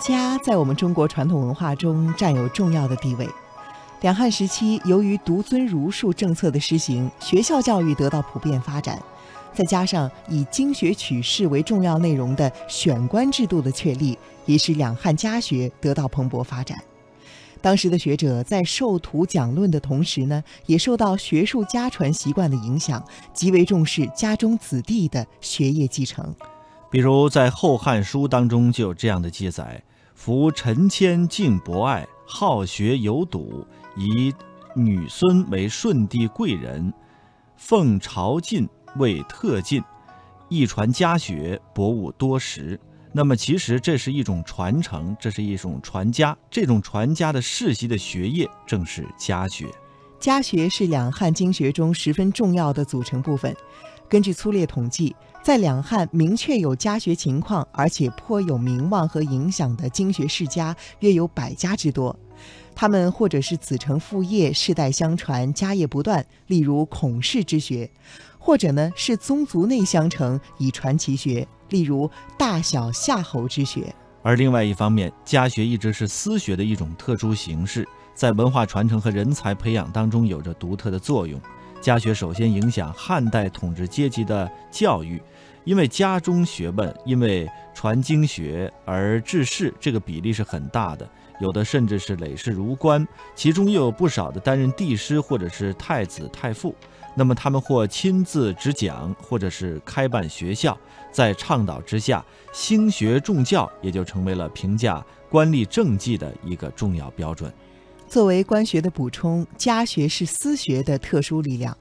家在我们中国传统文化中占有重要的地位。两汉时期，由于独尊儒术政策的施行，学校教育得到普遍发展，再加上以经学取士为重要内容的选官制度的确立，也使两汉家学得到蓬勃发展。当时的学者在授徒讲论的同时呢，也受到学术家传习惯的影响，极为重视家中子弟的学业继承。比如在《后汉书》当中就有这样的记载：“夫陈谦敬博爱，好学有笃，以女孙为顺帝贵人，奉朝觐为特进，一传家学，博物多识。”那么，其实这是一种传承，这是一种传家。这种传家的世袭的学业，正是家学。家学是两汉经学中十分重要的组成部分。根据粗略统计，在两汉明确有家学情况，而且颇有名望和影响的经学世家，约有百家之多。他们或者是子承父业，世代相传，家业不断，例如孔氏之学；或者呢是宗族内相承，以传其学。例如大小夏侯之学，而另外一方面，家学一直是私学的一种特殊形式，在文化传承和人才培养当中有着独特的作用。家学首先影响汉代统治阶级的教育，因为家中学问因为传经学而治世，这个比例是很大的，有的甚至是累世如官，其中又有不少的担任帝师或者是太子太傅。那么他们或亲自执讲，或者是开办学校，在倡导之下，兴学重教也就成为了评价官吏政绩的一个重要标准。作为官学的补充，家学是私学的特殊力量。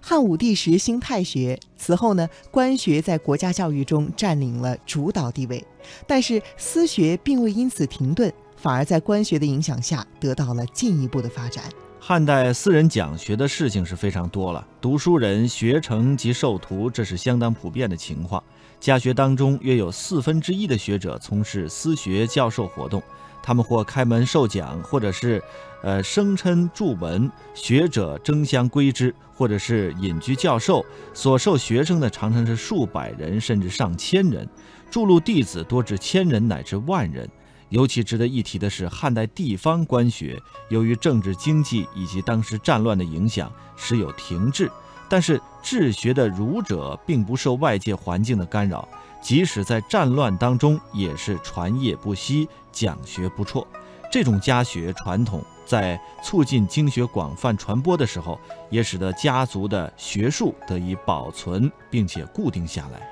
汉武帝时兴太学，此后呢，官学在国家教育中占领了主导地位，但是私学并未因此停顿，反而在官学的影响下得到了进一步的发展。汉代私人讲学的事情是非常多了，读书人学成及授徒，这是相当普遍的情况。家学当中约有四分之一的学者从事私学教授活动，他们或开门授讲，或者是，呃，声称著文，学者争相归之，或者是隐居教授，所授学生的常常是数百人甚至上千人，注录弟子多至千人乃至万人。尤其值得一提的是，汉代地方官学由于政治经济以及当时战乱的影响，时有停滞。但是治学的儒者并不受外界环境的干扰，即使在战乱当中，也是传业不息，讲学不辍。这种家学传统在促进经学广泛传播的时候，也使得家族的学术得以保存并且固定下来。